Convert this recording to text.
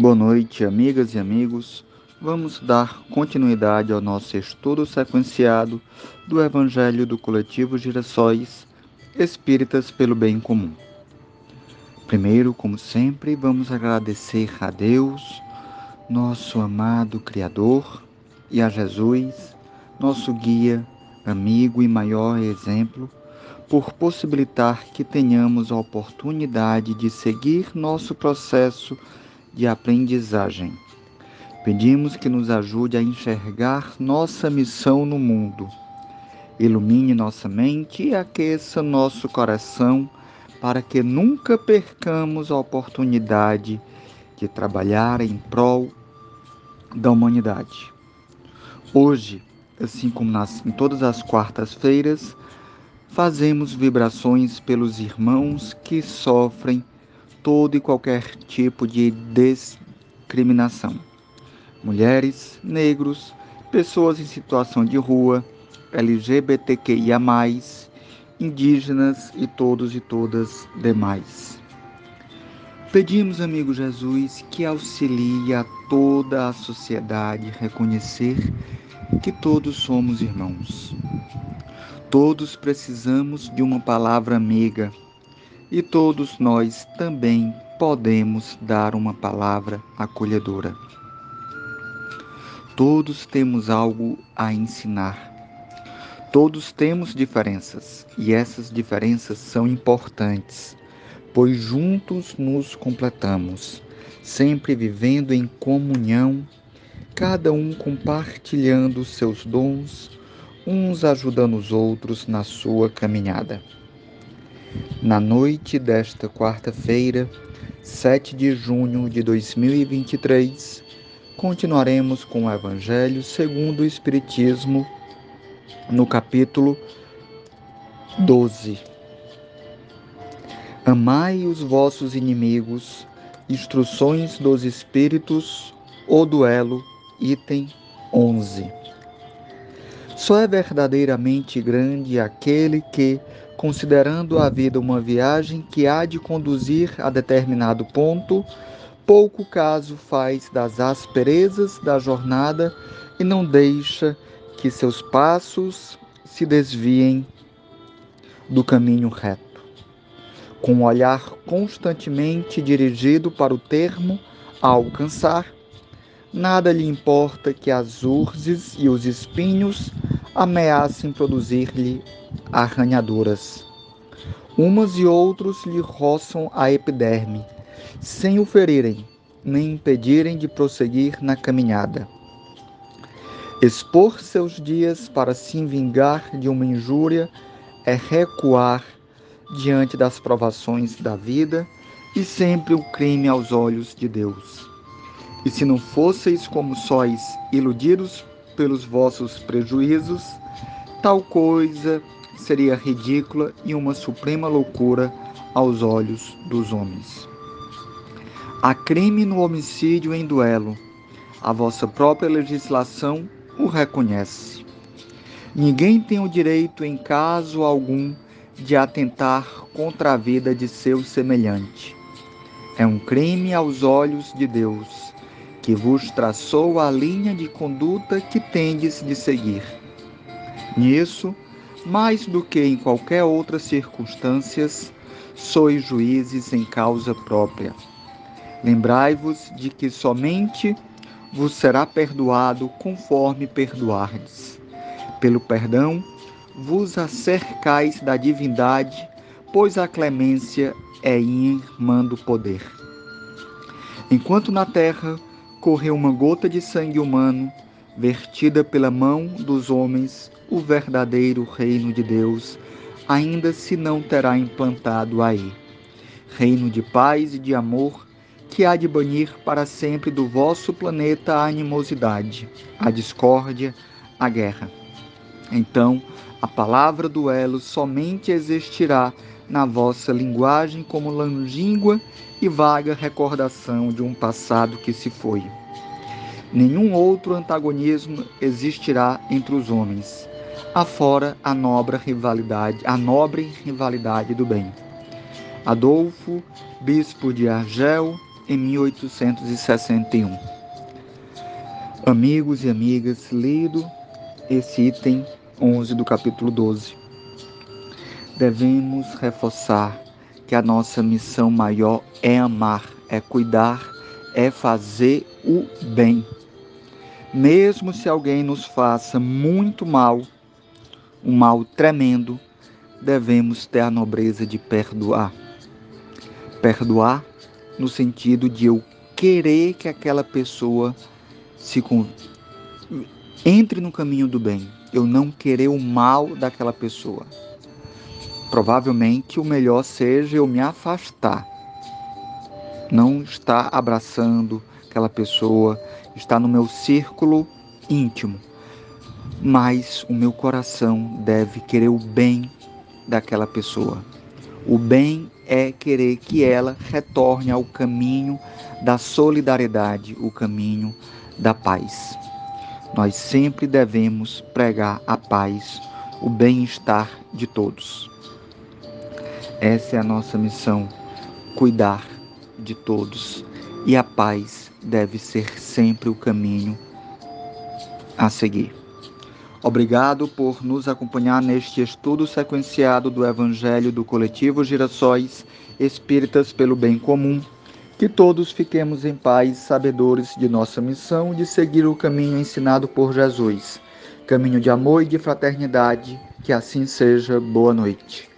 Boa noite, amigas e amigos. Vamos dar continuidade ao nosso estudo sequenciado do Evangelho do Coletivo Girassóis Espíritas pelo Bem Comum. Primeiro, como sempre, vamos agradecer a Deus, nosso amado Criador, e a Jesus, nosso guia, amigo e maior exemplo, por possibilitar que tenhamos a oportunidade de seguir nosso processo de aprendizagem. Pedimos que nos ajude a enxergar nossa missão no mundo. Ilumine nossa mente e aqueça nosso coração para que nunca percamos a oportunidade de trabalhar em prol da humanidade. Hoje, assim como nas, em todas as quartas-feiras, fazemos vibrações pelos irmãos que sofrem todo e qualquer tipo de discriminação. Mulheres, negros, pessoas em situação de rua, LGBTQIA, indígenas e todos e todas demais. Pedimos, amigo Jesus, que auxilie a toda a sociedade reconhecer que todos somos irmãos. Todos precisamos de uma palavra amiga e todos nós também podemos dar uma palavra acolhedora. Todos temos algo a ensinar. Todos temos diferenças e essas diferenças são importantes, pois juntos nos completamos, sempre vivendo em comunhão, cada um compartilhando seus dons, uns ajudando os outros na sua caminhada. Na noite desta quarta-feira, 7 de junho de 2023, continuaremos com o Evangelho segundo o Espiritismo, no capítulo 12. Amai os vossos inimigos, instruções dos Espíritos, o duelo, item 11. Só é verdadeiramente grande aquele que, considerando a vida uma viagem que há de conduzir a determinado ponto, pouco caso faz das asperezas da jornada e não deixa que seus passos se desviem do caminho reto. Com o olhar constantemente dirigido para o termo a alcançar, nada lhe importa que as urzes e os espinhos ameacem produzir-lhe arranhaduras. Umas e outros lhe roçam a epiderme, sem o ferirem, nem impedirem de prosseguir na caminhada. Expor seus dias para se vingar de uma injúria é recuar diante das provações da vida e sempre o crime aos olhos de Deus. E se não fosseis como sois iludidos pelos vossos prejuízos, tal coisa seria ridícula e uma suprema loucura aos olhos dos homens. Há crime no homicídio em duelo. A vossa própria legislação o reconhece. Ninguém tem o direito, em caso algum, de atentar contra a vida de seu semelhante. É um crime aos olhos de Deus, que vos traçou a linha de conduta que tendes de seguir. Nisso, mais do que em qualquer outra circunstâncias, sois juízes em causa própria. Lembrai-vos de que somente vos será perdoado conforme perdoardes. Pelo perdão, vos acercais da divindade, pois a clemência é irmã do poder. Enquanto na terra correu uma gota de sangue humano, vertida pela mão dos homens, o verdadeiro reino de Deus ainda se não terá implantado aí. Reino de paz e de amor que há de banir para sempre do vosso planeta a animosidade, a discórdia, a guerra. Então, a palavra duelo somente existirá na vossa linguagem como longínqua e vaga recordação de um passado que se foi. Nenhum outro antagonismo existirá entre os homens afora a nobre rivalidade, a nobre rivalidade do bem. Adolfo, bispo de Argel, em 1861. Amigos e amigas, lido esse item 11 do capítulo 12. Devemos reforçar que a nossa missão maior é amar, é cuidar, é fazer o bem. Mesmo se alguém nos faça muito mal, um mal tremendo, devemos ter a nobreza de perdoar. Perdoar no sentido de eu querer que aquela pessoa se entre no caminho do bem, eu não querer o mal daquela pessoa. Provavelmente o melhor seja eu me afastar, não estar abraçando aquela pessoa, estar no meu círculo íntimo, mas o meu coração deve querer o bem daquela pessoa. O bem é querer que ela retorne ao caminho da solidariedade, o caminho da paz. Nós sempre devemos pregar a paz, o bem-estar de todos. Essa é a nossa missão, cuidar de todos. E a paz deve ser sempre o caminho a seguir. Obrigado por nos acompanhar neste estudo sequenciado do Evangelho do Coletivo Girassóis Espíritas pelo Bem Comum. Que todos fiquemos em paz, sabedores de nossa missão de seguir o caminho ensinado por Jesus, caminho de amor e de fraternidade. Que assim seja. Boa noite.